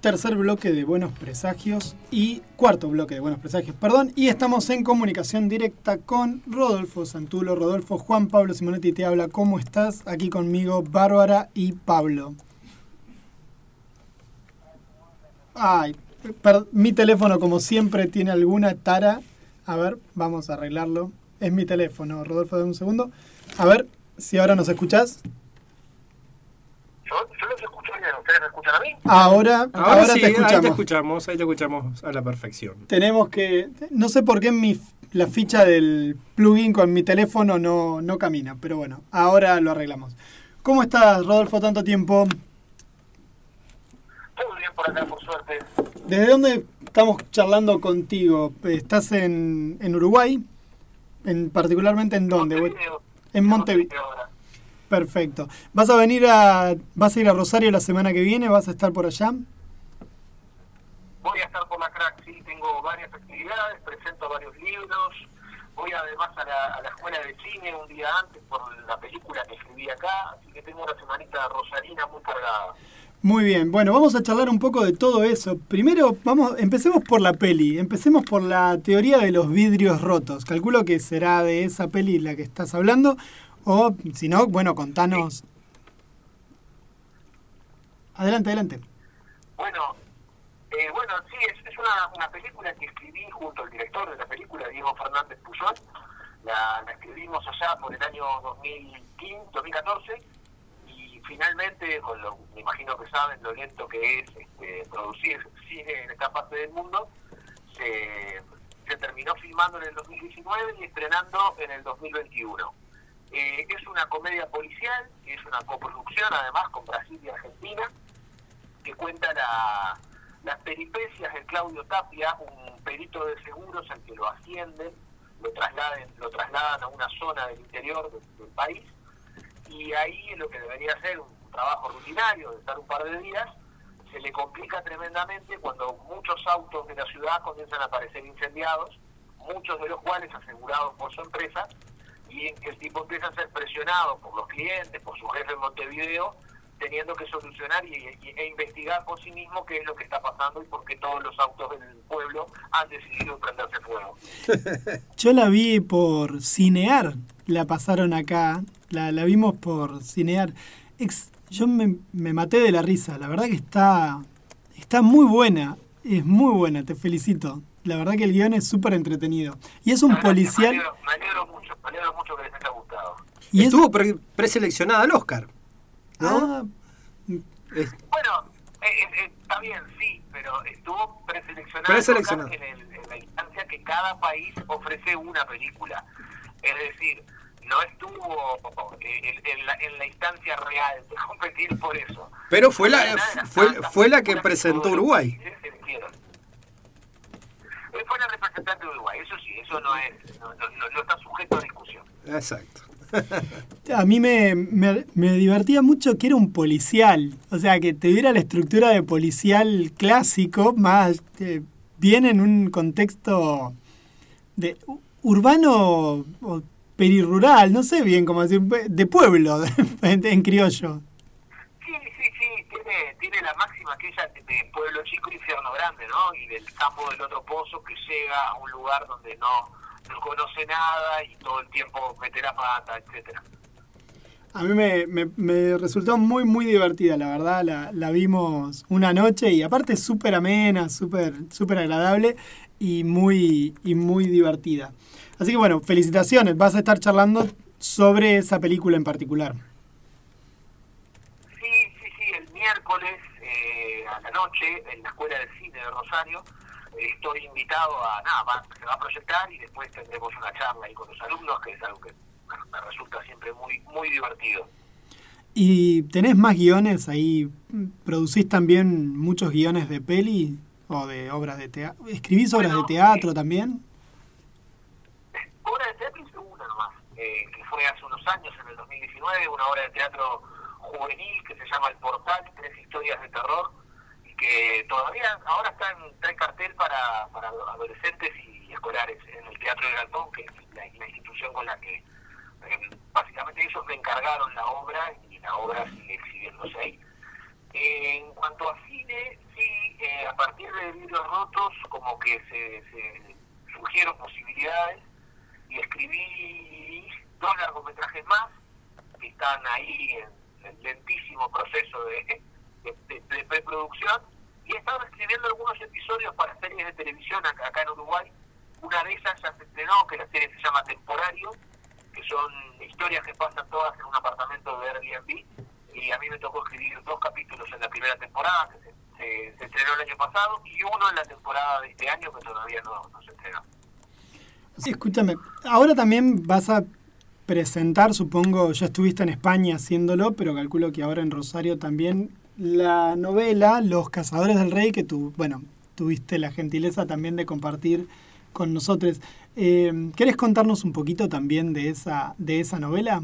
tercer bloque de Buenos Presagios y cuarto bloque de Buenos Presagios, perdón, y estamos en comunicación directa con Rodolfo Santulo. Rodolfo, Juan Pablo Simonetti te habla, ¿cómo estás? Aquí conmigo Bárbara y Pablo. Ay, mi teléfono como siempre tiene alguna tara. A ver, vamos a arreglarlo. Es mi teléfono, Rodolfo, de un segundo. A ver si ahora nos escuchás. Yo, los ¿ustedes me escuchan a mí? Ahora, ahora, te escuchamos. Ahí te escuchamos, ahí te escuchamos a la perfección. Tenemos que, no sé por qué mi, la ficha del plugin con mi teléfono no, no camina, pero bueno, ahora lo arreglamos. ¿Cómo estás, Rodolfo, tanto tiempo? Todo bien por acá, por suerte. ¿Desde dónde estamos charlando contigo? ¿Estás en, en Uruguay? En, particularmente en dónde? Montevideo. En Montevideo. Perfecto. ¿Vas a venir a vas a ir a Rosario la semana que viene? ¿Vas a estar por allá? Voy a estar por la crack, sí, tengo varias actividades, presento varios libros, voy además a la, a la escuela de cine un día antes por la película que escribí acá, así que tengo una semanita rosarina muy cargada. Muy bien, bueno, vamos a charlar un poco de todo eso. Primero, vamos, empecemos por la peli, empecemos por la teoría de los vidrios rotos. Calculo que será de esa peli la que estás hablando, o si no, bueno, contanos. Adelante, adelante. Bueno, eh, bueno, sí, es, una, una, película que escribí junto al director de la película, Diego Fernández Puyol. La, escribimos allá por el año 2015, 2014 y finalmente, con lo, me imagino que saben lo lento que es este, producir cine en esta parte del mundo, se, se terminó filmando en el 2019 y estrenando en el 2021. Eh, es una comedia policial, es una coproducción además con Brasil y Argentina, que cuenta las peripecias de Claudio Tapia, un perito de seguros al que lo ascienden, lo trasladan, lo trasladan a una zona del interior del, país, y ahí lo que debería ser un trabajo rutinario de estar un par de días, se le complica tremendamente cuando muchos autos de la ciudad comienzan a aparecer incendiados, muchos de los cuales asegurados por su empresa, y el tipo empieza a ser presionado por los clientes, por su jefe en Montevideo, teniendo que solucionar y, e investigar por sí mismo qué es lo que está pasando y por qué todos los autos del pueblo han decidido prenderse fuego. Yo la vi por Cinear, la pasaron acá, la, la vimos por Cinear. yo me, me, maté de la risa, la verdad que está, está muy buena, es muy buena, te felicito. La verdad que el guion es súper entretenido. Y es un policial... Me alegro, mucho, me alegro mucho que les haya gustado. Y estuvo preseleccionada al Oscar. ¿no? Ah, bueno, eh, eh, eh, está bien, sí, pero estuvo preseleccionada, En, en, la instancia que cada país ofrece una película. Es decir, no estuvo en, la, en la instancia real de competir por eso. Pero fue la, fue, fue la que presentó Uruguay fue la representante de Uruguay, eso sí, eso no, es, no, está sujeto a discusión. Exacto. A mí me, me, divertía mucho que era un policial, o sea, que te diera la estructura de policial clásico, más eh, bien en un contexto de urbano o perirural, no sé bien cómo decir, de pueblo, en criollo aquella de pueblo chico, infierno grande, ¿no? Y del campo del otro pozo que llega a un lugar donde no, no conoce nada y todo el tiempo mete la pata, etcétera. A mí me, me, resultó muy, muy divertida, la verdad. La, la vimos una noche y aparte súper amena, súper super agradable y muy, y muy divertida. Así que bueno, felicitaciones. Vas a estar charlando sobre esa película en particular eh, noche en la Escuela de Cine de Rosario. Eh, estoy invitado a nada, se va a proyectar y después tendremos una charla ahí con los alumnos, que es algo que me resulta siempre muy, muy divertido. ¿Y tenés más guiones ahí? ¿Producís también muchos guiones de peli o de obras de teatro? ¿Escribís obras de teatro también? Obra de teatro hice una nomás, eh, que fue hace unos años, en el 2019, una obra de teatro juvenil que se llama El Portal, tres historias de terror, que todavía ahora está en, cartel para, para adolescentes y escolares en el Teatro de Galpón, que es la, institución con la que eh, básicamente ellos me encargaron la obra y la obra sigue exhibiéndose ahí. en cuanto a cine, sí, rotos, como que se, se surgieron posibilidades y escribí dos largometrajes más que están ahí en, en lentísimo proceso de, de, de preproducción y he estado escribiendo algunos episodios para series de televisión acá, acá, en Uruguay. Una de esas ya se estrenó, que la serie se llama Temporario, que son historias que pasan todas en un apartamento de Airbnb. Y a mí me tocó escribir dos capítulos en la primera temporada, que se estrenó el año pasado, y uno en la temporada de este año, que todavía no, no se estrenó. Sí, escúchame, ahora también vas a presentar, supongo, ya estuviste en España haciéndolo, pero calculo que ahora en Rosario también la novela Los Cazadores del Rey, que tú, bueno, tuviste la gentileza también de compartir con nosotros. Eh, ¿Querés contarnos un poquito también de esa, de esa novela?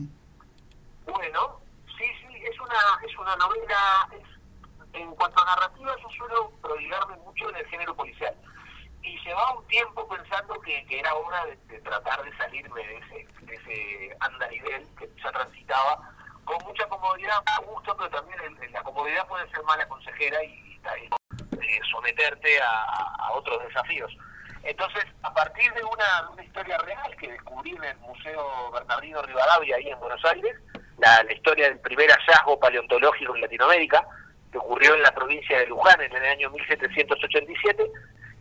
Bueno, sí, sí, es una, es una novela, es, en cuanto a narrativa yo suelo prodigarme mucho en el género policial. Y llevaba un tiempo pensando que, que era hora de, de, tratar de salirme de ese, de ese andarivel que ya transitaba con mucha comodidad, pero también el, la comodidad puede ser mala consejera y, y eh, someterte a, a, otros desafíos. Entonces, a partir de una, una, historia real que descubrí en el Museo Bernardino Rivadavia, ahí en Buenos Aires, la, la, historia del primer hallazgo paleontológico en Latinoamérica, que ocurrió en la provincia de Luján en el año 1787,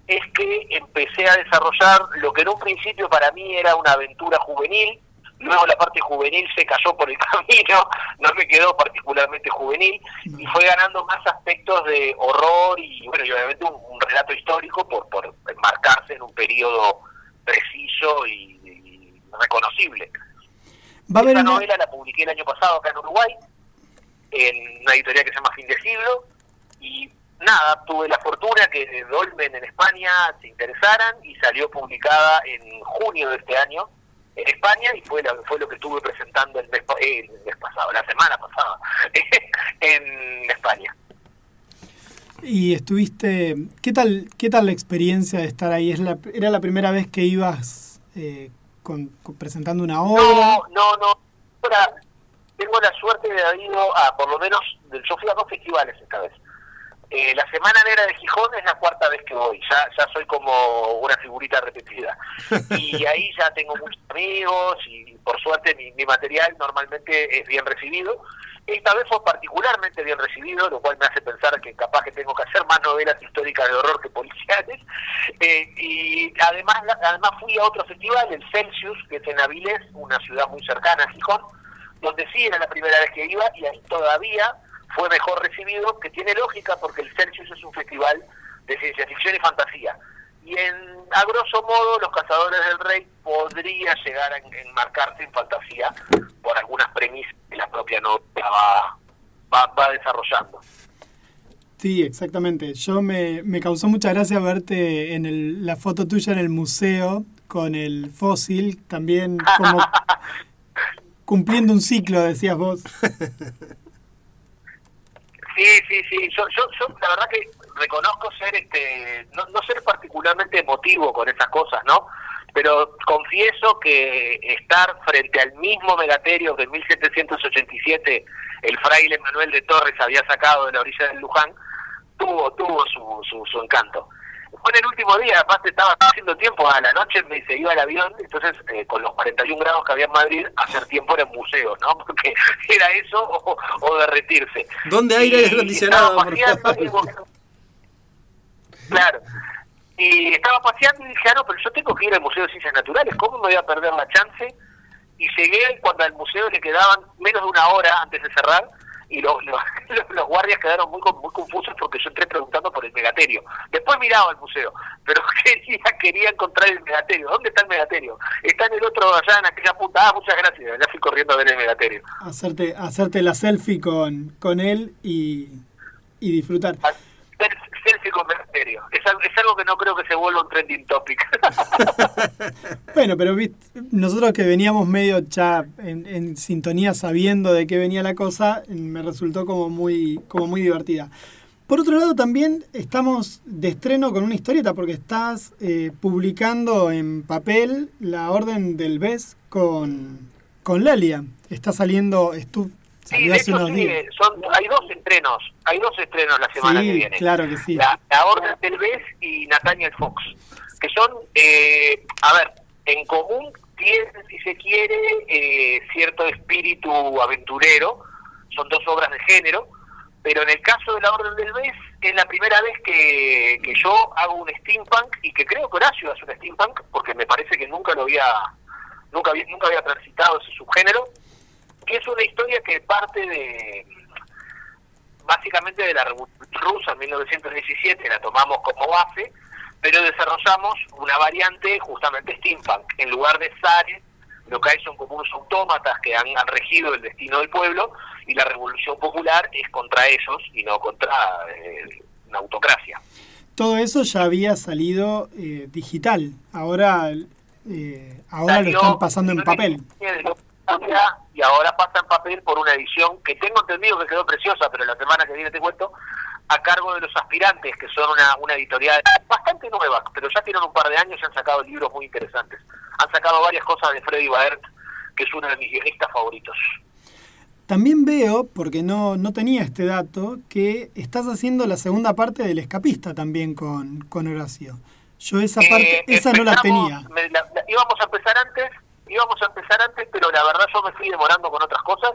es que empecé a desarrollar lo que en un principio para mí era una aventura juvenil, luego la parte juvenil se cayó por el camino, no me quedó particularmente juvenil, y fue ganando más aspectos de horror y, bueno, y obviamente un, un relato histórico por, por enmarcarse en un periodo preciso y, y reconocible. ¿Va Esta novela la publiqué el año pasado acá en Uruguay, en una editorial que se llama Fin de Siglo, y nada, tuve la fortuna que Dolmen en España se interesaran y salió publicada en junio de este año en España y fue, la, fue lo que estuve presentando el mes, eh, el mes pasado, la semana pasada, en España. Y estuviste, ¿qué tal, qué tal la experiencia de estar ahí? ¿Es la, ¿Era la primera vez que ibas eh, con, con, presentando una obra? No, no, no. Ahora, tengo la suerte de haber ido a, por lo menos, yo fui a dos festivales esta vez. Eh, la Semana Negra de Gijón es la cuarta vez que voy, ya, ya soy como una figurita repetida. Y ahí ya tengo muchos amigos y por suerte mi, mi, material normalmente es bien recibido. Esta vez fue particularmente bien recibido, lo cual me hace pensar que capaz que tengo que hacer más novelas históricas de horror que policiales. Eh, y además, además fui a otro festival, el Celsius, que es en Avilés, una ciudad muy cercana a Gijón, donde sí era la primera vez que iba y ahí todavía fue mejor recibido, que tiene lógica porque el Celsius es un festival de ciencia ficción y fantasía. Y en, a grosso modo, Los Cazadores del Rey podría llegar a enmarcarse en fantasía por algunas premisas que la propia novela va, va, va desarrollando. Sí, exactamente. Yo me, me causó mucha gracia verte en el, la foto tuya en el museo con el fósil, también como cumpliendo un ciclo, decías vos. Sí, sí, sí. Yo, yo, yo la verdad que reconozco ser, este, no, no ser particularmente emotivo con esas cosas, ¿no? Pero confieso que estar frente al mismo megaterio que en 1787 el fraile Manuel de Torres había sacado de la orilla del Luján, tuvo, tuvo su, su, su encanto fue en el último día, aparte estaba haciendo tiempo a la noche, me se iba el avión, entonces eh, con los 41 grados que había en Madrid, hacer tiempo era en museo, ¿no? Porque era eso o, o derretirse. ¿Dónde aire acondicionado? Claro. Y estaba paseando y dije, ah, no, pero yo tengo que ir al Museo de Ciencias Naturales, ¿cómo me voy a perder la chance? Y llegué cuando al museo le quedaban menos de una hora antes de cerrar, y los, los, los, guardias quedaron muy, muy confusos porque yo entré preguntando por el megaterio. Después miraba el museo, pero quería, quería encontrar el megaterio. ¿Dónde está el megaterio? Está en el otro, allá en aquella punta. Ah, muchas gracias. Ya fui corriendo a ver el megaterio. Hacerte, hacerte la selfie con, con él y, y disfrutar. Selfie con. Es, algo que no creo que se vuelva un trending topic. bueno, pero nosotros que veníamos medio ya en, en, sintonía sabiendo de qué venía la cosa, me resultó como muy, como muy divertida. Por otro lado, también estamos de estreno con una historieta porque estás eh, publicando en papel la Orden del BES con, con Lelia. Está saliendo, estu, Sí, de hecho, sí, son, hay dos estrenos, hay dos estrenos la semana que viene. claro que sí. La, Orden del Bes y Nathaniel Fox, que son, eh, a ver, en común tienen, si se quiere, eh, cierto espíritu aventurero, son dos obras de género, pero en el caso de la Orden del Bes es la primera vez que, que yo hago un steampunk y que creo que Horacio hace un steampunk porque me parece que nunca lo había nunca había, nunca había transitado ese subgénero que es una historia que parte de básicamente de la Revolución Rusa en 1917, la tomamos como base, pero desarrollamos una variante justamente steampunk. En lugar de zares, lo que hay son como unos autómatas que han, regido el destino del pueblo y la revolución popular es contra ellos y no contra eh, una autocracia. Todo eso ya había salido eh, digital, ahora, eh, ahora lo están pasando en papel y ahora pasa en papel por una edición que tengo entendido que quedó preciosa, pero la semana que viene te cuento, a cargo de los aspirantes, que son una, una editorial bastante nueva, pero ya tienen un par de años y han sacado libros muy interesantes. Han sacado varias cosas de Freddy Baert, que es uno de mis guionistas favoritos. También veo, porque no, no tenía este dato, que estás haciendo la segunda parte del escapista también con, con Horacio. Yo esa eh, parte, esa no la tenía. íbamos a empezar antes, íbamos a empezar antes, pero la verdad yo me fui demorando con otras cosas,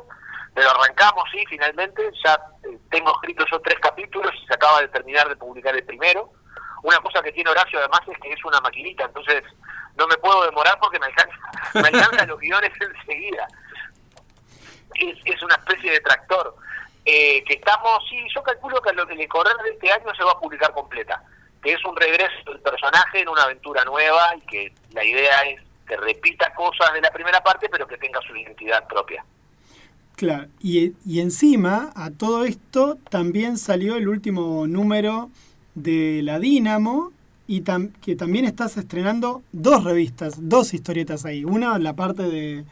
pero arrancamos, sí, finalmente, ya eh, tengo escrito yo tres capítulos y se acaba de terminar de publicar el primero. Una cosa que tiene Horacio además es que es una maquinita, entonces no me puedo demorar porque me alcanza, me alcanza los guiones enseguida. Es, es una especie de tractor. Eh, que estamos, sí, yo calculo que lo que le correr de este año se va a publicar completa, que es un regreso del personaje en una aventura nueva y que la idea es que repita cosas de la primera parte, pero que tenga su identidad propia. Claro, y, y encima a todo esto también salió el último número de La Dínamo y que también estás estrenando dos revistas, dos historietas ahí. Una, la parte de,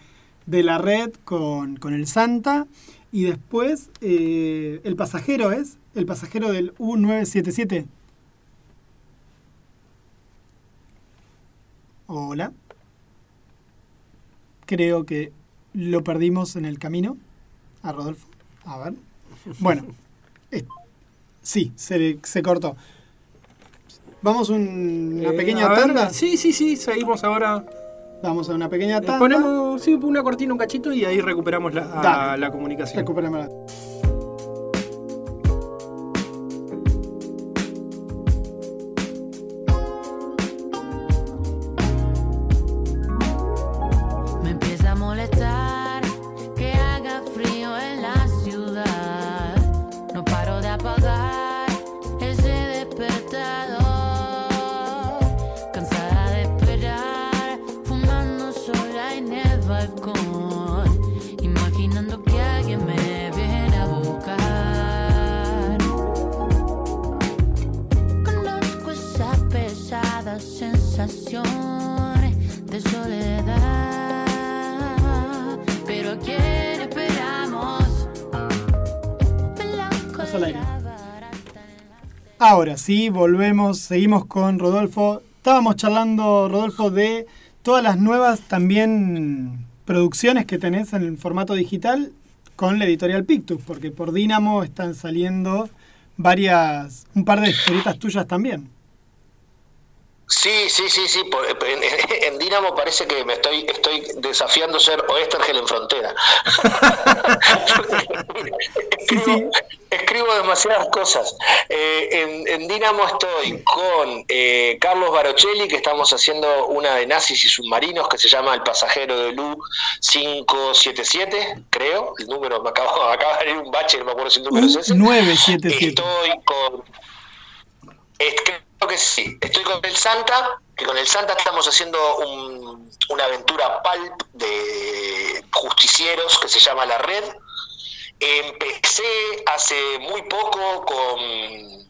de la red con, con, el Santa y después eh, El Pasajero es, el pasajero del U977. Hola creo que lo perdimos en el camino a Rodolfo. A ver. Bueno, sí, se, se cortó. Vamos una eh, pequeña tanda. Sí, sí, sí, seguimos ahora. Vamos a una pequeña tanda. Ponemos sí, una cortina, un cachito y ahí recuperamos la, la comunicación. Recuperamos la... Ahora sí, volvemos, seguimos con Rodolfo. Estábamos charlando, Rodolfo, de todas las nuevas también producciones que tenés en el formato digital con la editorial Pictus, porque por Dynamo están saliendo varias, un par de historietas tuyas también. Sí, sí, sí, sí. en, en, Dinamo parece que me estoy, estoy desafiando ser Oeste Argel en frontera. escribo, escribo, demasiadas cosas. Eh, en, en, Dinamo estoy con eh, Carlos Barocelli, que estamos haciendo una de nazis y submarinos que se llama El pasajero de Lu 577, creo. El número me acaba, acaba de venir un bache, no me acuerdo si el número es ese. 977. Estoy con que sí. Estoy con el Santa, que con el Santa estamos haciendo una aventura pulp de justicieros que se llama La Red. Empecé hace muy poco con,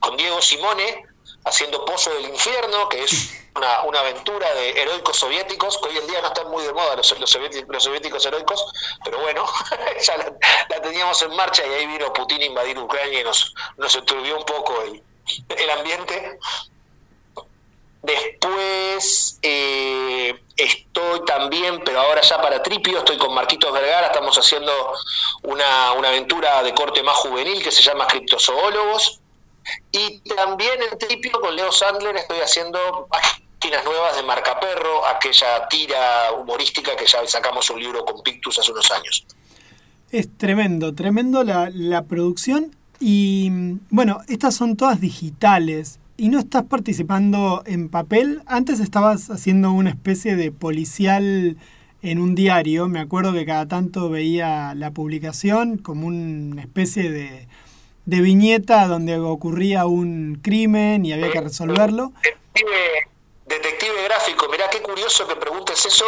con Diego Simone haciendo Pozo del Infierno, que es una, una, aventura de heroicos soviéticos, que hoy en día no están muy de moda los, los, soviéticos, heroicos, pero bueno, ya la, teníamos en marcha y ahí vino Putin a invadir Ucrania y nos, nos un poco el, ambiente. Después eh, estoy también, pero ahora ya para Tripio, estoy con Marquitos Vergara, estamos haciendo una, una aventura de corte más juvenil que se llama Criptozoólogos. Y también en Tripio con Leo Sandler estoy haciendo páginas nuevas de Marca Perro, aquella tira humorística que ya sacamos un libro con Pictus hace unos años. Es tremendo, tremendo la, la producción. Y bueno, estas son todas digitales y no estás participando en papel. Antes estabas haciendo una especie de policial en un diario. Me acuerdo que cada tanto veía la publicación como una especie de, de viñeta donde ocurría un crimen y había que resolverlo. Detective gráfico, mirá qué curioso que preguntes eso,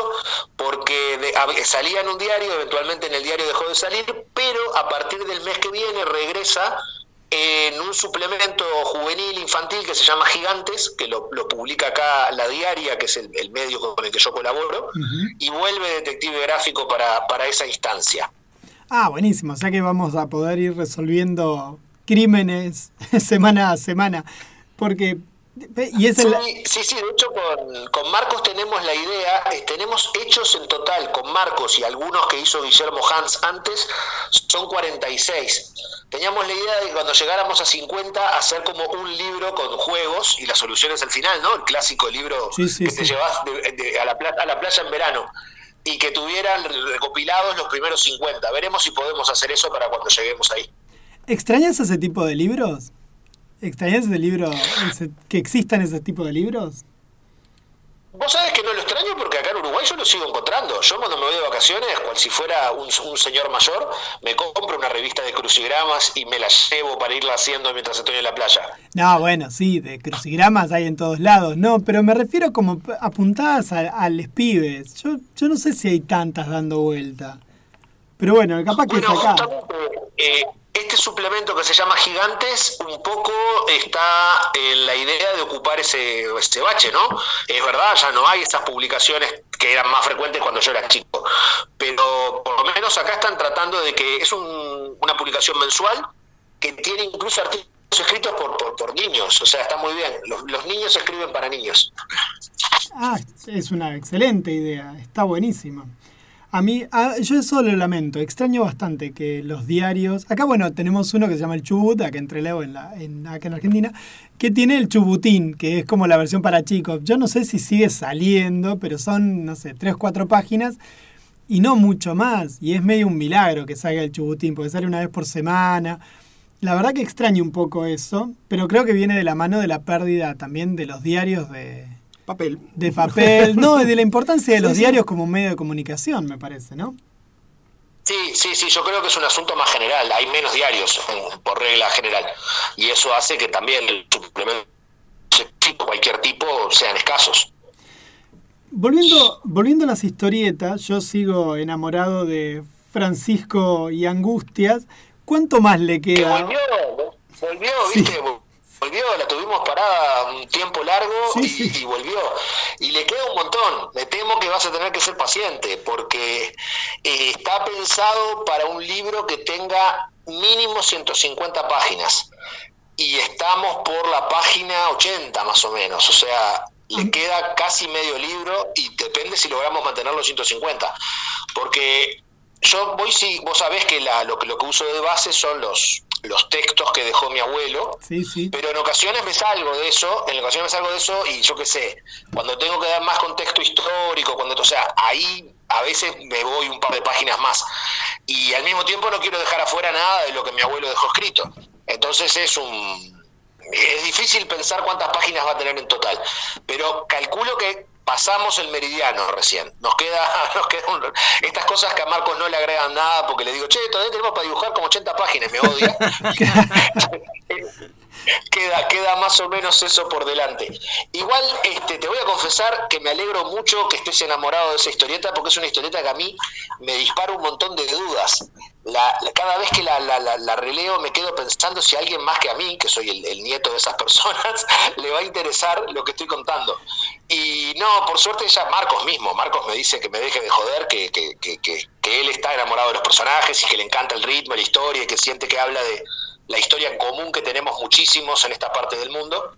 porque salía en un diario, eventualmente en el diario dejó de salir, pero a partir del mes que viene regresa en un suplemento juvenil infantil que se llama Gigantes, que lo, publica acá La Diaria, que es el, medio con el que yo colaboro, y vuelve Detective Gráfico para, para esa instancia. Ah, buenísimo, o sea que vamos a poder ir resolviendo crímenes semana a semana, porque y es sí, sí, de hecho con, Marcos tenemos la idea, eh, tenemos hechos en total con Marcos y algunos que hizo Guillermo Hans antes, son 46. Teníamos la idea de que cuando llegáramos a 50 hacer como un libro con juegos y las soluciones al final, ¿no? El clásico libro que te llevas a, la playa, a la playa en verano y que tuvieran recopilados los primeros 50. Veremos si podemos hacer eso para cuando lleguemos ahí. ¿Extrañas ese tipo de libros? ¿Extrañas de libro, que existan ese tipo de libros? Vos sabés que no lo extraño porque acá en Uruguay yo lo sigo encontrando. Yo cuando me voy de vacaciones, cual si fuera un, señor mayor, me compro una revista de crucigramas y me la llevo para irla haciendo mientras estoy en la playa. No, bueno, sí, de crucigramas hay en todos lados. No, pero me refiero como apuntadas a, los pibes. Yo, yo no sé si hay tantas dando vuelta. Pero bueno, capaz que es acá. Eh, este suplemento que se llama Gigantes un poco está en la idea de ocupar ese, ese bache, ¿no? Es verdad, ya no hay esas publicaciones que eran más frecuentes cuando yo era chico, pero por lo menos acá están tratando de que es una publicación mensual que tiene incluso artículos escritos por, por, niños, o sea, está muy bien. Los, niños escriben para niños. Ah, es una excelente idea, está buenísima. A mí, yo eso lo lamento, extraño bastante que los diarios. Acá, bueno, tenemos uno que se llama el Chubut, acá entre Leo en la, en, acá en Argentina, que tiene el Chubutín, que es como la versión para chicos. Yo no sé si sigue saliendo, pero son, no sé, tres, cuatro páginas y no mucho más. Y es medio un milagro que salga el Chubutín, porque sale una vez por semana. La verdad que extraño un poco eso, pero creo que viene de la mano de la pérdida también de los diarios de, Papel. De papel, no, de la importancia de los diarios como medio de comunicación, me parece, ¿no? Sí, sí, sí, yo creo que es un asunto más general. Hay menos diarios por regla general. Y eso hace que también el suplemento de cualquier tipo sean escasos. Volviendo, volviendo a las historietas, yo sigo enamorado de Francisco y Angustias. ¿Cuánto más le queda? volvió, volvió, viste, volvió, la tuvimos parada un tiempo largo y, volvió. Y le queda un montón. Me temo que vas a tener que ser paciente porque eh, está pensado para un libro que tenga mínimo 150 páginas. Y estamos por la página 80 más o menos. O sea, le queda casi medio libro y depende si logramos mantener los 150. Porque yo voy si vos sabés que la, lo, lo que uso de base son los los textos que dejó mi abuelo, pero en ocasiones me salgo de eso, en ocasiones me salgo de eso y yo qué sé, cuando tengo que dar más contexto histórico, cuando, o sea, ahí a veces me voy un par de páginas más. Y al mismo tiempo no quiero dejar afuera nada de lo que mi abuelo dejó escrito. Entonces es un es difícil pensar cuántas páginas va a tener en total, pero calculo que pasamos el meridiano recién. Nos queda, nos queda estas cosas que a Marcos no le agregan nada porque le digo, che, todavía tenemos para dibujar como 80 páginas, me odia. queda, queda más o menos eso por delante. Igual este, te voy a confesar que me alegro mucho que estés enamorado de esa historieta porque es una historieta que a mí me dispara un montón de dudas. La, cada vez que la, releo me quedo pensando si alguien más que a mí, que soy el, nieto de esas personas, le va a interesar lo que estoy contando. Y no, por suerte ya Marcos mismo, Marcos me dice que me deje de joder, que, que, que, que él está enamorado de los personajes y que le encanta el ritmo, la historia y que siente que habla de, la historia común que tenemos muchísimos en esta parte del mundo.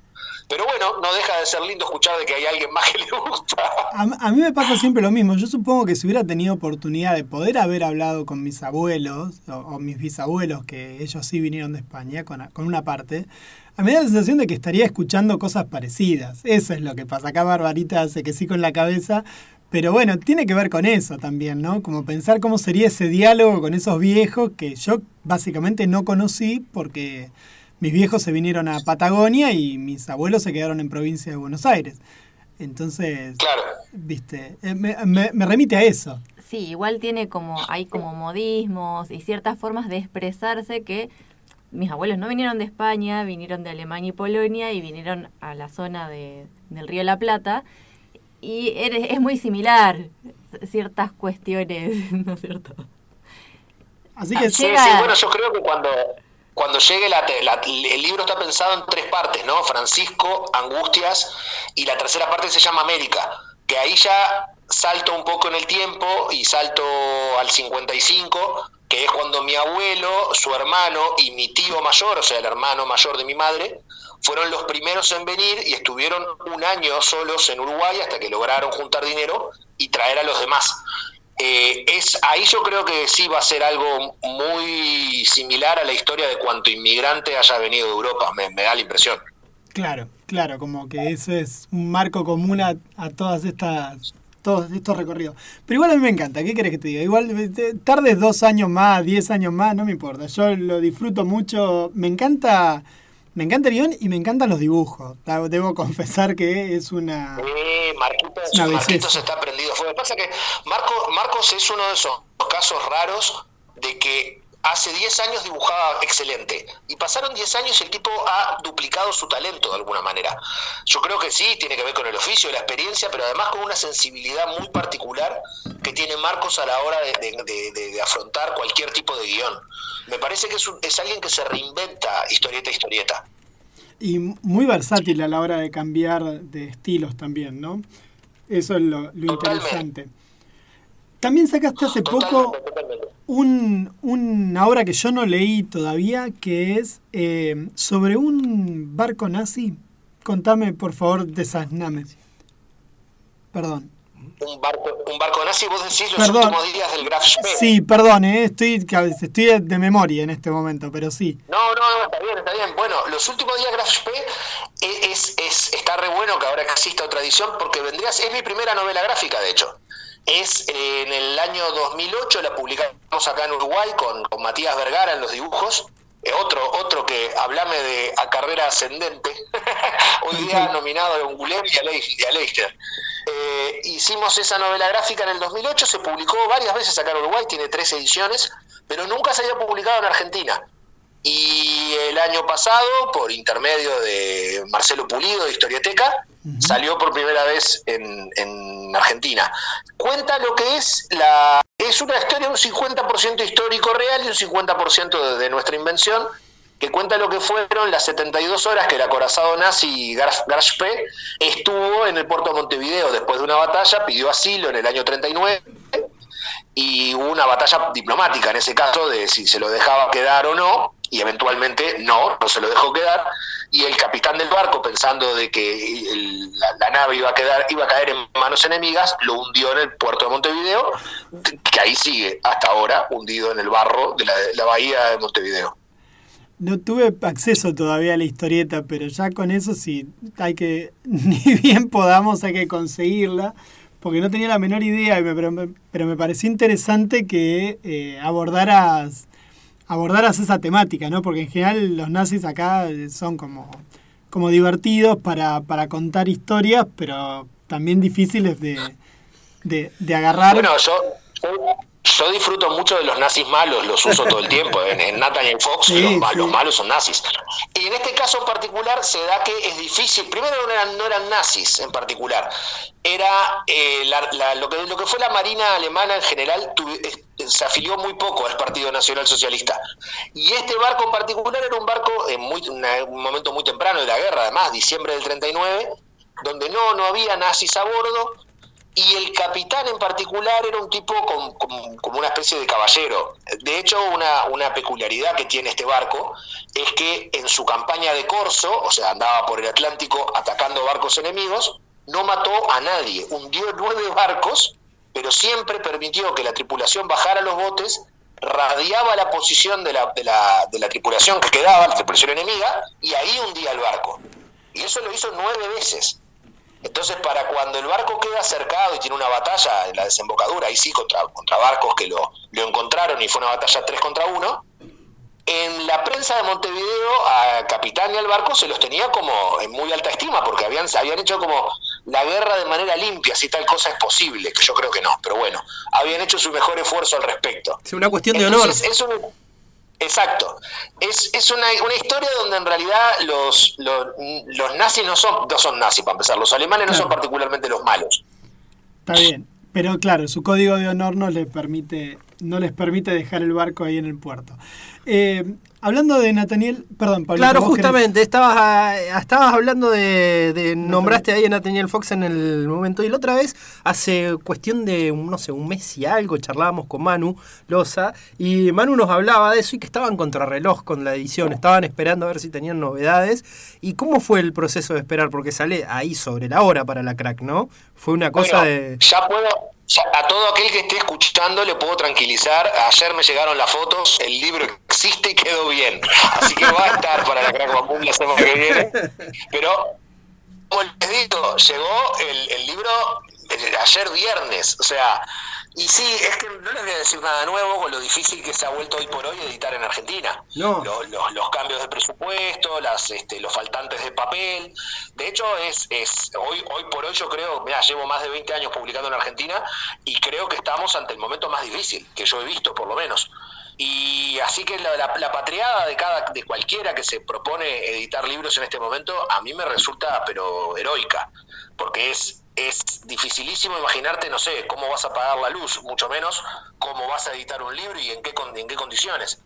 Pero bueno, no deja de ser lindo escuchar de que hay alguien más que le gusta. A, mí me pasa siempre lo mismo. Yo supongo que si hubiera tenido oportunidad de poder haber hablado con mis abuelos o, mis bisabuelos, que ellos sí vinieron de España con, con una parte, a mí me da la sensación de que estaría escuchando cosas parecidas. Eso es lo que pasa. Acá Barbarita hace que sí con la cabeza, pero bueno, tiene que ver con eso también, ¿no? Como pensar cómo sería ese diálogo con esos viejos que yo básicamente no conocí porque mis viejos se vinieron a Patagonia y mis abuelos se quedaron en provincia de Buenos Aires. Entonces, claro. viste, eh, me, me, remite a eso. Sí, igual tiene como, hay como modismos y ciertas formas de expresarse que mis abuelos no vinieron de España, vinieron de Alemania y Polonia y vinieron a la zona de, del Río La Plata y es muy similar ciertas cuestiones, ¿no es cierto? Así que sí, bueno, yo creo que cuando, cuando llegue la, el libro está pensado en tres partes, ¿no? Francisco, Angustias y la tercera parte se llama América, que ahí ya salto un poco en el tiempo y salto al 55, que es cuando mi abuelo, su hermano y mi tío mayor, o sea, el hermano mayor de mi madre, fueron los primeros en venir y estuvieron un año solos en Uruguay hasta que lograron juntar dinero y traer a los demás. Eh, es ahí yo creo que sí va a ser algo muy similar a la historia de cuánto inmigrante haya venido de Europa, me, da la impresión. Claro, claro, como que eso es un marco común a, todas estas todos estos recorridos. Pero igual a mí me encanta, ¿qué querés que te diga? Igual tardes dos años más, diez años más, no me importa. Yo lo disfruto mucho, me encanta me encanta el guion y me encantan los dibujos. Debo confesar que es una. Sí, Marquitos, está prendido Lo que pasa que Marcos es uno de esos casos raros de que hace 10 años dibujaba excelente y pasaron 10 años y el tipo ha duplicado su talento de alguna manera. Yo creo que sí, tiene que ver con el oficio, la experiencia, pero además con una sensibilidad muy particular que tiene Marcos a la hora de, afrontar cualquier tipo de guion. Me parece que es, es alguien que se reinventa historieta a historieta. Y muy versátil a la hora de cambiar de estilos también, ¿no? Eso es lo, interesante. También sacaste hace poco un, una obra que yo no leí todavía, que es eh, sobre un barco nazi. Contame, por favor, desasname. Perdón. Un barco, un barco nazi, vos decís los últimos días del Graf Spee. Sí, perdón, eh, estoy, estoy de memoria en este momento, pero sí. No, no, no, está bien, está bien. Bueno, los últimos días Graf Spee es, es, está re bueno que ahora exista otra edición, porque vendrías, es mi primera novela gráfica, de hecho es eh, en el año 2008, la publicamos acá en Uruguay con, Matías Vergara en los dibujos. Eh, otro, otro que hablame de a carrera ascendente, hoy día nominado a Ungulem y a, Leicester. Eh, hicimos esa novela gráfica en el 2008, se publicó varias veces acá en Uruguay, tiene tres ediciones, pero nunca se había publicado en Argentina. Y el año pasado, por intermedio de Marcelo Pulido de Salió por primera vez en, en, Argentina. Cuenta lo que es la... Es una historia un 50% histórico real y un 50% de, nuestra invención, que cuenta lo que fueron las 72 horas que el acorazado nazi Garshpe estuvo en el puerto de Montevideo después de una batalla, pidió asilo en el año 39 y hubo una batalla diplomática en ese caso de si se lo dejaba quedar o no, y eventualmente no, no se lo dejó quedar, y el capitán del barco, pensando de que la, nave iba a quedar, iba a caer en manos enemigas, lo hundió en el puerto de Montevideo, que ahí sigue hasta ahora hundido en el barro de la, bahía de Montevideo. No tuve acceso todavía a la historieta, pero ya con eso sí hay que, ni bien podamos, hay que conseguirla, porque no tenía la menor idea, pero, pero me pareció interesante que eh, abordaras abordaras esa temática, ¿no? Porque en general los nazis acá son como, como divertidos para, para contar historias, pero también difíciles de, de, agarrar. Bueno, yo disfruto mucho de los nazis malos, los uso todo el tiempo. En, en Nathaniel Fox los, malos son nazis. Y en este caso en particular se da que es difícil. Primero no eran, no eran nazis en particular. Era eh, lo, que, lo que fue la Marina alemana en general, se afilió muy poco al Partido Nacional Socialista. Y este barco en particular era un barco en muy, un momento muy temprano de la guerra, además, diciembre del 39, donde no, no había nazis a bordo y el capitán en particular era un tipo como una especie de caballero. De hecho, una, una, peculiaridad que tiene este barco es que en su campaña de corso, o sea, andaba por el Atlántico atacando barcos enemigos, no mató a nadie, hundió nueve barcos, pero siempre permitió que la tripulación bajara los botes, radiaba la posición de la, de la, de la tripulación que quedaba, la tripulación enemiga, y ahí hundía el barco. Y eso lo hizo nueve veces. Entonces, para cuando el barco queda cercado y tiene una batalla en la desembocadura, ahí sí, contra, contra barcos que lo, lo encontraron y fue una batalla 3 contra 1, en la prensa de Montevideo a capitán y al barco se los tenía como en muy alta estima, porque habían, habían hecho como la guerra de manera limpia, si tal cosa es posible, que yo creo que no, pero bueno, habían hecho su mejor esfuerzo al respecto. Es una cuestión de honor. Exacto. Es, es una, una, historia donde en realidad los, los, los, nazis no son, no son nazis, para empezar. Los alemanes no son particularmente los malos. Está bien. Pero claro, su código de honor no les permite, no les permite dejar el barco ahí en el puerto. Eh, Hablando de Nathaniel, perdón, Pablo. Claro, justamente, estabas, ah, estabas hablando de, nombraste ahí a Nathaniel Fox en el momento. Y la otra vez, hace cuestión de, no sé, un mes y algo, charlábamos con Manu Loza, y Manu nos hablaba de eso y que estaban contrarreloj con la edición, estaban esperando a ver si tenían novedades. ¿Y cómo fue el proceso de esperar? Porque sale ahí sobre la hora para la crack, ¿no? Fue una cosa de... Ya puedo, a todo aquel que esté escuchando le puedo tranquilizar. Ayer me llegaron las fotos, el libro existe y quedó bien. Así que va a estar para la Crack Bamboo la semana que viene. Pero, como les digo, llegó el, libro ayer viernes. O sea, y sí, es que no les voy a decir nada nuevo con lo difícil que se ha vuelto hoy por hoy editar en Argentina. Los, los, cambios de presupuesto, las, este, los faltantes de papel. De hecho, es, es hoy, hoy por hoy yo creo, mira, llevo más de 20 años publicando en Argentina y creo que estamos ante el momento más difícil que yo he visto, por lo menos. Y así que la, la, patriada de cada de cualquiera que se propone editar libros en este momento a mí me resulta pero heroica, porque es es dificilísimo imaginarte, no sé, cómo vas a pagar la luz, mucho menos cómo vas a editar un libro y en qué, en qué condiciones.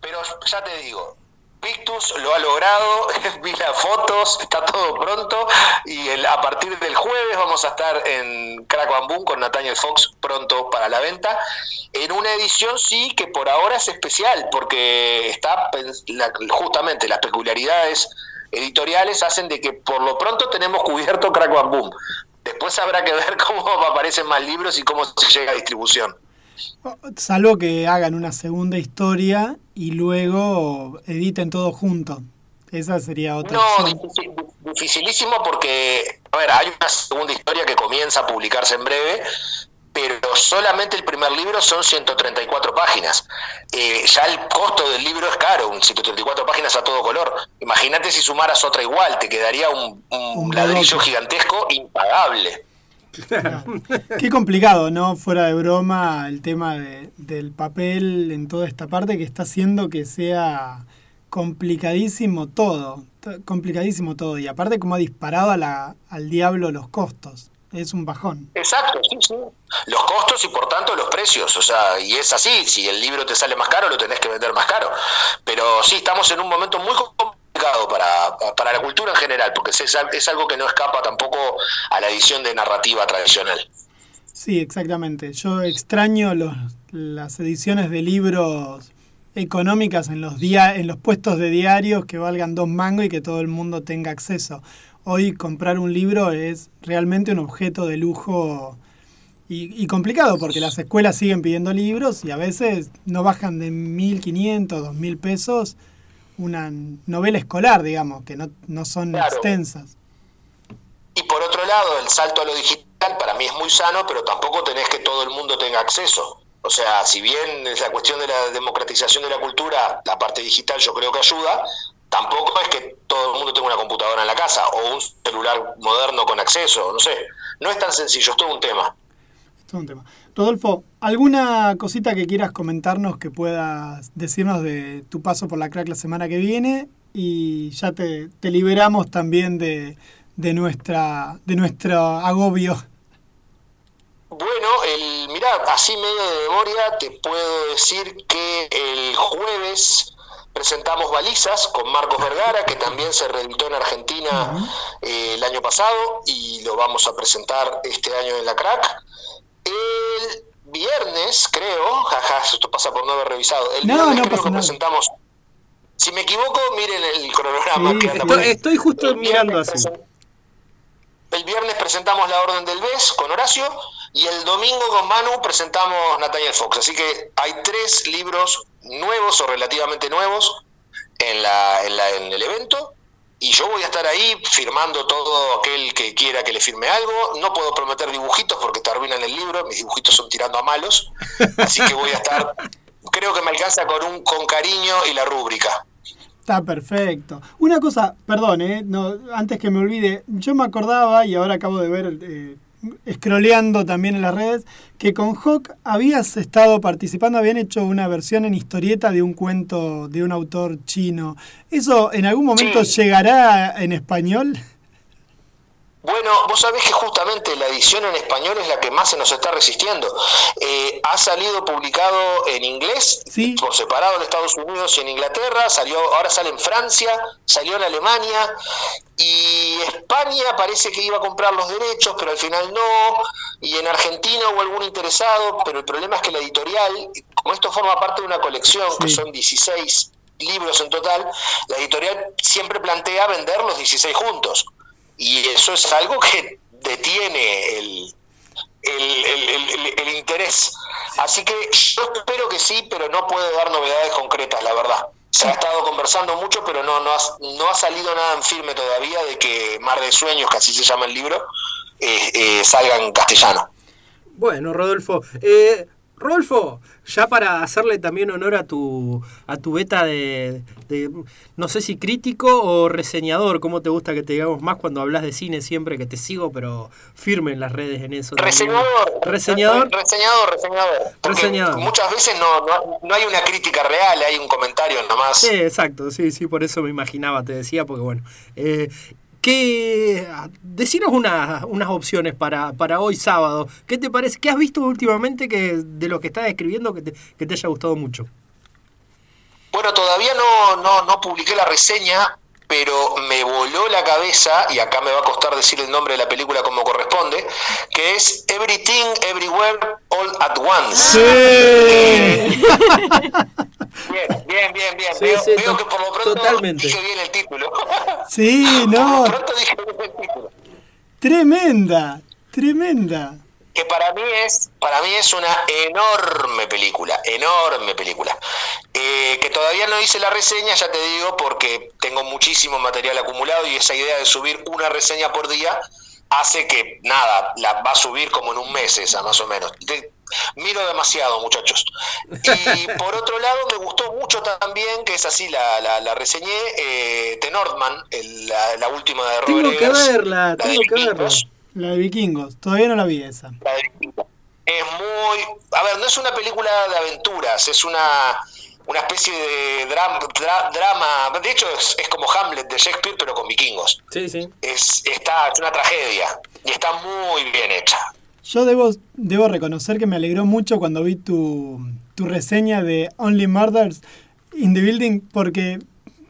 Pero ya te digo, Pictus lo ha logrado, vi las fotos, está todo pronto y el, a partir del jueves vamos a estar en Crack Boom con Nathaniel Fox pronto para la venta, en una edición sí que por ahora es especial porque está justamente las peculiaridades editoriales hacen de que por lo pronto tenemos cubierto Crack Bam Boom. Después habrá que ver cómo aparecen más libros y cómo se llega a distribución. Salvo que hagan una segunda historia y luego editen todo junto. Esa sería otra. No, dificilísimo porque, a ver, hay una segunda historia que comienza a publicarse en breve, pero solamente el primer libro son 134 páginas. Eh, ya el costo del libro es caro, un 134 páginas a todo color. Imagínate si sumaras otra igual, te quedaría un, ladrillo gigantesco impagable. Qué complicado, ¿no? Fuera de broma, el tema del papel en toda esta parte que está haciendo que sea complicadísimo todo, complicadísimo todo. Y aparte como ha disparado al diablo los costos es un bajón. Exacto, sí, sí. Los costos y por tanto los precios, o sea, y es así, si el libro te sale más caro, lo tenés que vender más caro. Pero sí, estamos en un momento muy complicado para, para la cultura en general, porque es, es algo que no escapa tampoco a la edición de narrativa tradicional. Sí, exactamente. Yo extraño los, las ediciones de libros económicas en los, dia en los puestos de diarios que valgan dos mangos y que todo el mundo tenga acceso hoy comprar un libro es realmente un objeto de lujo y, complicado, porque las escuelas siguen pidiendo libros y a veces no bajan de 1.500, 2.000 pesos una novela escolar, digamos, que no, no son extensas. Y por otro lado, el salto a lo digital para mí es muy sano, pero tampoco tenés que todo el mundo tenga acceso. O sea, si bien es la cuestión de la democratización de la cultura, la parte digital yo creo que ayuda, tampoco es que todo el mundo tenga una computadora en la casa o un celular moderno con acceso, no sé. No es tan sencillo, es todo un tema. Es todo un tema. Rodolfo, ¿alguna cosita que quieras comentarnos que puedas decirnos de tu paso por la crack la semana que viene? Y ya te, liberamos también de, de, nuestra, de nuestro agobio. Bueno, el, mirá, así medio de memoria te puedo decir que el jueves presentamos Balizas con Marcos Vergara, que también se reeditó en Argentina eh, el año pasado y lo vamos a presentar este año en la crack. El viernes, creo, jaja, esto pasa por no haber revisado, el No, viernes no creo pasa que nada. presentamos, si me equivoco, miren el cronograma. Sí, que anda estoy- justo El mirando así. El viernes presentamos La Orden del BES con Horacio y el domingo con Manu presentamos Nathaniel Fox. Así que hay tres libros nuevos o relativamente nuevos en, el evento y yo voy a estar ahí firmando todo aquel que quiera que le firme algo. No puedo prometer dibujitos porque te arruinan el libro, mis dibujitos son tirando a malos. Así que voy a estar, creo que me alcanza con un con cariño y la rúbrica. Está perfecto. Una cosa, perdón, eh, antes que me olvide, yo me acordaba y ahora acabo de ver, eh, scrolleando también en las redes, que con Hawk habías estado participando, habían hecho una versión en historieta de un cuento de un autor chino. ¿Eso en algún momento Sí. llegará en español? Bueno, vos sabés que justamente la edición en español es la que más se nos está resistiendo. Eh, ha salido publicado en inglés, Sí. por separado en Estados Unidos y en Inglaterra, salió, ahora sale en Francia, salió en Alemania y España parece que iba a comprar los derechos, pero al final no, y en Argentina hubo algún interesado, pero el problema es que la editorial, como esto forma parte de una colección, que son 16 libros en total, la editorial siempre plantea vender los 16 juntos y eso es algo que detiene el, el, interés. Así que yo espero que sí, pero no puedo dar novedades concretas, la verdad. Se ha estado conversando mucho, pero no, no, ha, no ha salido nada en firme todavía de que Mar de Sueños, que así se llama el libro, eh, eh, salga en castellano. Bueno, Rodolfo. Eh, Rodolfo, ya para hacerle también honor a tu a tu beta de, de, no sé si crítico o reseñador, ¿cómo te gusta que te digamos más cuando hablas de cine siempre que te sigo, pero firme en las redes en eso? también? Reseñador. Reseñador. Reseñador, reseñador. Reseñador. muchas veces no, no, no hay una crítica real, hay un comentario nomás. Sí, exacto, sí, sí, por eso me imaginaba, te decía, porque bueno. Eh, ¿qué, decinos una- unas opciones para, para hoy sábado. ¿Qué te parece? ¿Qué has visto últimamente que de lo que estás escribiendo que te, que te haya gustado mucho? Bueno, todavía no, no, no publiqué la reseña, pero me voló la cabeza, y acá me va a costar decir el nombre de la película como corresponde, que es Everything, Everywhere, All at Once. Sí. Bien, bien, bien, bien. Sí, veo sí, veo que por lo pronto totalmente. dije bien el título. Sí, no, Por lo pronto dije bien el título. tremenda, tremenda. que para mí es para mí es una enorme película enorme película Eh, que todavía no hice la reseña ya te digo porque tengo muchísimo material acumulado y esa idea de subir una reseña por día hace que nada la va a subir como en un mes esa más o menos miro demasiado muchachos y por otro lado me gustó mucho también que es así la, la, la reseñé eh, The Northman el- la, la última de Robert Tengo que verla, la de tengo que verla. Vikingos. La de vikingos, todavía no la vi esa. La de Vikingos. Es muy. A ver, no es una película de aventuras, es una, una especie de drama, drama. De hecho, es, es como Hamlet de Shakespeare, pero con vikingos. Sí, sí. Es, está, es una tragedia y está muy bien hecha. Yo debo, debo reconocer que me alegró mucho cuando vi tu, tu reseña de Only Murders in the Building porque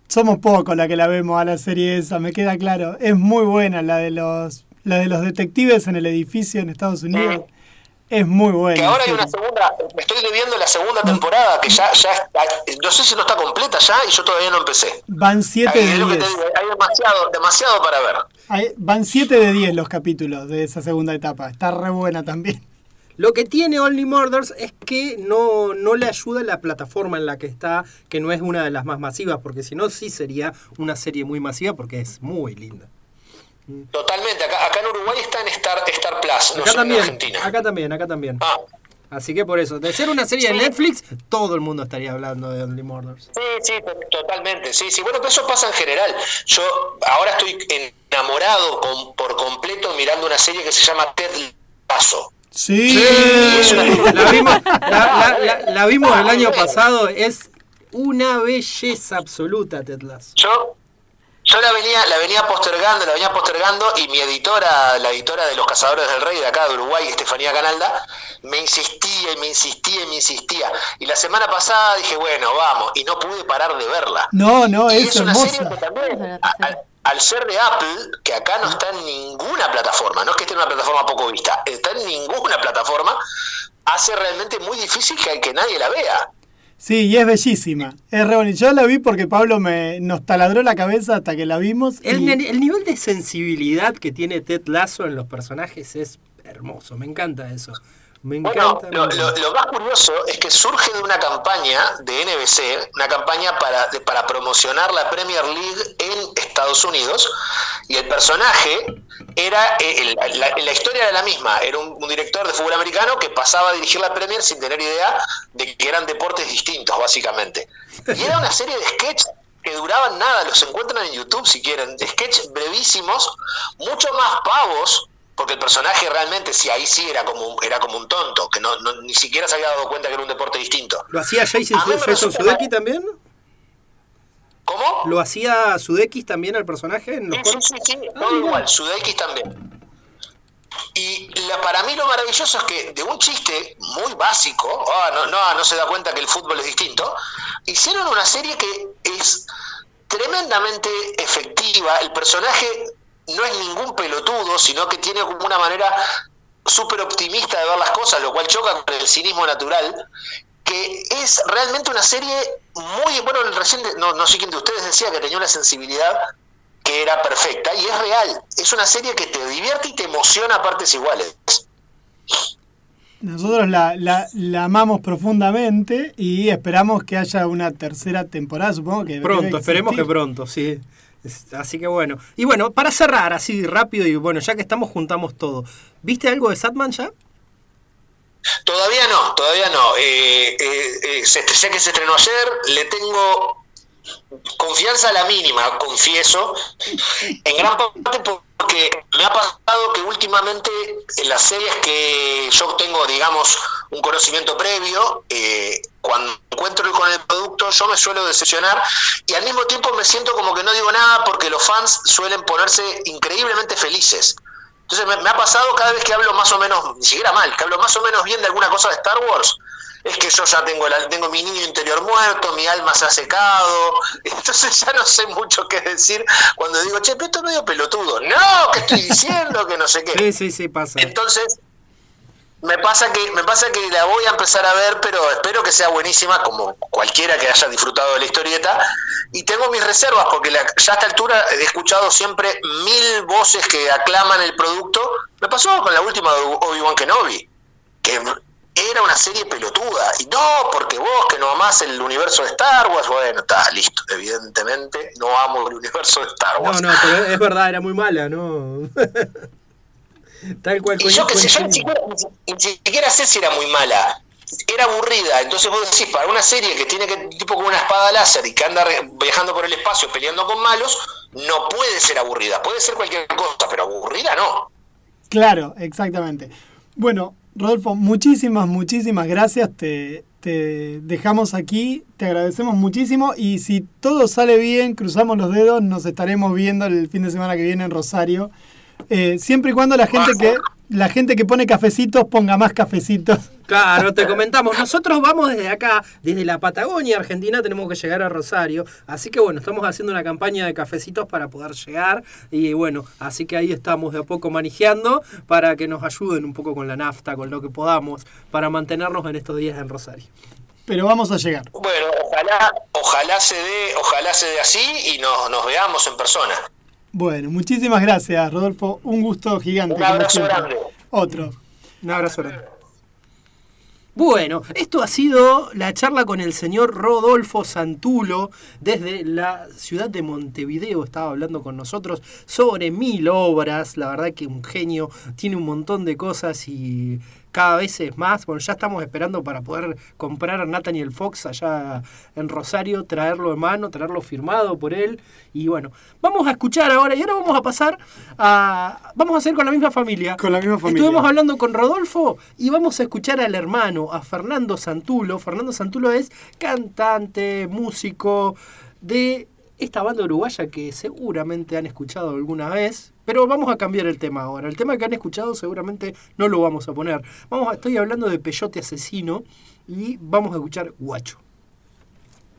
somos pocos la que la vemos a la serie esa, me queda claro. Es muy buena la de los, la de los detectives en el edificio en Estados Unidos. Es muy buena. Que ahora hay una segunda, me estoy debiendo la segunda temporada, que ya, ya está, no sé si no está completa ya y yo todavía no empecé. Van 7 Hay, de es lo que 10. te digo, hay demasiado, demasiado para ver. Hay- van 7 de 10 los capítulos de esa segunda etapa. Está re buena también. Lo que tiene Only Murders es que no, no le ayuda la plataforma en la que está, que no es una de las más masivas, porque si no, sí sería una serie muy masiva porque es muy linda. Totalmente, acá, acá en Uruguay está en Star, Star Plus, no Acá en también, Argentina. acá también, acá también. Ah, Así que por eso, de ser una serie de Netflix, todo el mundo estaría hablando de Only Murders. Sí, sí, to- totalmente, sí, sí. Bueno, pero eso pasa en general. Yo ahora estoy enamorado con- por completo mirando una serie que se llama Ted Lasso. Sí. La vimos, la, la- la- la vimos el año pasado, es una belleza absoluta, Ted Lasso. Yo, Yo la venía, la venía postergando, la venía postergando y mi editora, la editora de Los Cazadores del Rey de acá de Uruguay, Estefanía Canalda, me insistía y me insistía y me insistía. Y la semana pasada dije, bueno, vamos, y no pude parar de verla. No, no, Y es, una hermosa. serie que también, a- al ser de Apple, que acá no está en ninguna plataforma, no es que esté en una plataforma poco vista, está en ninguna plataforma, hace realmente muy difícil que, que nadie la vea. Sí, y es bellísima. Es re bonita. Yo la vi porque Pablo me, nos taladró la cabeza hasta que la vimos. El nivel de sensibilidad que tiene Ted Lasso en los personajes es hermoso. Me encanta eso. Me Bueno, lo, más curioso es que surge de una campaña de NBC, una campaña para, de- para promocionar la Premier League en Estados Unidos, y el personaje era, eh, la, la historia era la misma, era un, un director de fútbol americano que pasaba a dirigir la Premier sin tener idea de que eran deportes distintos, básicamente. Y era una serie de sketches que duraban nada, los encuentran en YouTube si quieren, sketches brevísimos, mucho más pavos, porque el personaje realmente, sí, ahí sí era como, un- era como un tonto, que no, no- ni siquiera se había dado cuenta que era un deporte distinto. ¿Lo hacía Jason, Jason Sudeikis también? ¿Cómo? ¿Lo hacía Sudeikis también al personaje? en los Sí, sí, sí, sí, todo igual, Sudeikis también. Y la, para mí lo maravilloso es que de un chiste muy básico, ah, no, no, no se da cuenta que el fútbol es distinto, hicieron una serie que es tremendamente efectiva. El personaje no es ningún pelotudo, sino que tiene como una manera súper optimista de ver las cosas, lo cual choca con el cinismo natural, que es realmente una serie muy, bueno, recién, no, no sé quién de ustedes decía que tenía una sensibilidad que era perfecta, y es real, es una serie que te divierte y te emociona a partes iguales. Nosotros la, la, la amamos profundamente y esperamos que haya una tercera temporada, supongo que... Pronto, esperemos que pronto, sí. Así que bueno. Y bueno, para cerrar así rápido y bueno, ya que estamos, juntamos todo. ¿Viste algo de Satman ya? Todavía no, todavía no. Eh, eh, eh, sé que se estrenó ayer, le tengo confianza a la mínima, confieso, en gran parte porque me ha pasado que últimamente en las series que yo tengo, digamos, un conocimiento previo, eh, cuando encuentro con el producto yo me suelo decepcionar y al mismo tiempo me siento como que no digo nada porque los fans suelen ponerse increíblemente felices. Entonces me, me ha pasado cada vez que hablo más o menos, ni siquiera mal, que hablo más o menos bien de alguna cosa de Star Wars, es que yo ya tengo, la, tengo mi niño interior muerto, mi alma se ha secado, entonces ya no sé mucho qué decir cuando digo, che, pero esto es medio pelotudo. No, que estoy diciendo? Que no sé qué. Sí, sí, sí, pasa. Entonces, me pasa que me pasa que la voy a empezar a ver, pero espero que sea buenísima como cualquiera que haya disfrutado de la historieta. Y tengo mis reservas porque la- ya a esta altura he escuchado siempre mil voces que aclaman el producto. Me pasó con la última de Obi-Wan Kenobi, que era una serie pelotuda. Y no, porque vos que no amás el universo de Star Wars, bueno, está listo. Evidentemente no amo el universo de Star No, Wars. no, pero es verdad, era muy mala, ¿no? Tal cual. Y yo que sé, yo ni siquiera, ni siquiera sé si era muy mala. Era aburrida. Entonces vos decís, para una serie que tiene que tipo con una espada láser y que anda viajando por el espacio peleando con malos, no puede ser aburrida. Puede ser cualquier cosa, pero aburrida no. Claro, exactamente. Bueno, Rodolfo, muchísimas, muchísimas gracias. Te, te dejamos aquí, te agradecemos muchísimo y si todo sale bien, cruzamos los dedos, nos estaremos viendo el fin de semana que viene en Rosario. Eh, siempre y cuando la gente que la gente que pone cafecitos ponga más cafecitos. Claro, te comentamos. Nosotros vamos desde acá, desde la Patagonia, Argentina, tenemos que llegar a Rosario. Así que bueno, estamos haciendo una campaña de cafecitos para poder llegar. Y bueno, así que ahí estamos de a poco manejando para que nos ayuden un poco con la nafta, con lo que podamos, para mantenernos en estos días en Rosario. Pero vamos a llegar. Bueno, ojalá, ojalá se dé, ojalá se dé así y nos, nos veamos en persona. Bueno, muchísimas gracias, Rodolfo. Un gusto gigante. Un abrazo grande. Otro. Un abrazo grande. Bueno, esto ha sido la charla con el señor Rodolfo Santulo desde la ciudad de Montevideo. Estaba hablando con nosotros sobre mil obras. La verdad que un genio tiene un montón de cosas y cada vez es más. Bueno, ya estamos esperando para poder comprar a Nathaniel Fox allá en Rosario, traerlo en mano, traerlo firmado por él. Y bueno, vamos a escuchar ahora y ahora vamos a pasar a... Vamos a hacer con la misma familia. Con la misma familia. Estuvimos hablando con Rodolfo y vamos a escuchar al hermano, a Fernando Santulo. Fernando Santulo es cantante, músico de esta banda uruguaya que seguramente han escuchado alguna vez, pero vamos a cambiar el tema ahora. El tema que han escuchado seguramente no lo vamos a poner. Vamos, estoy hablando de Peyote Asesino y vamos a escuchar Guacho.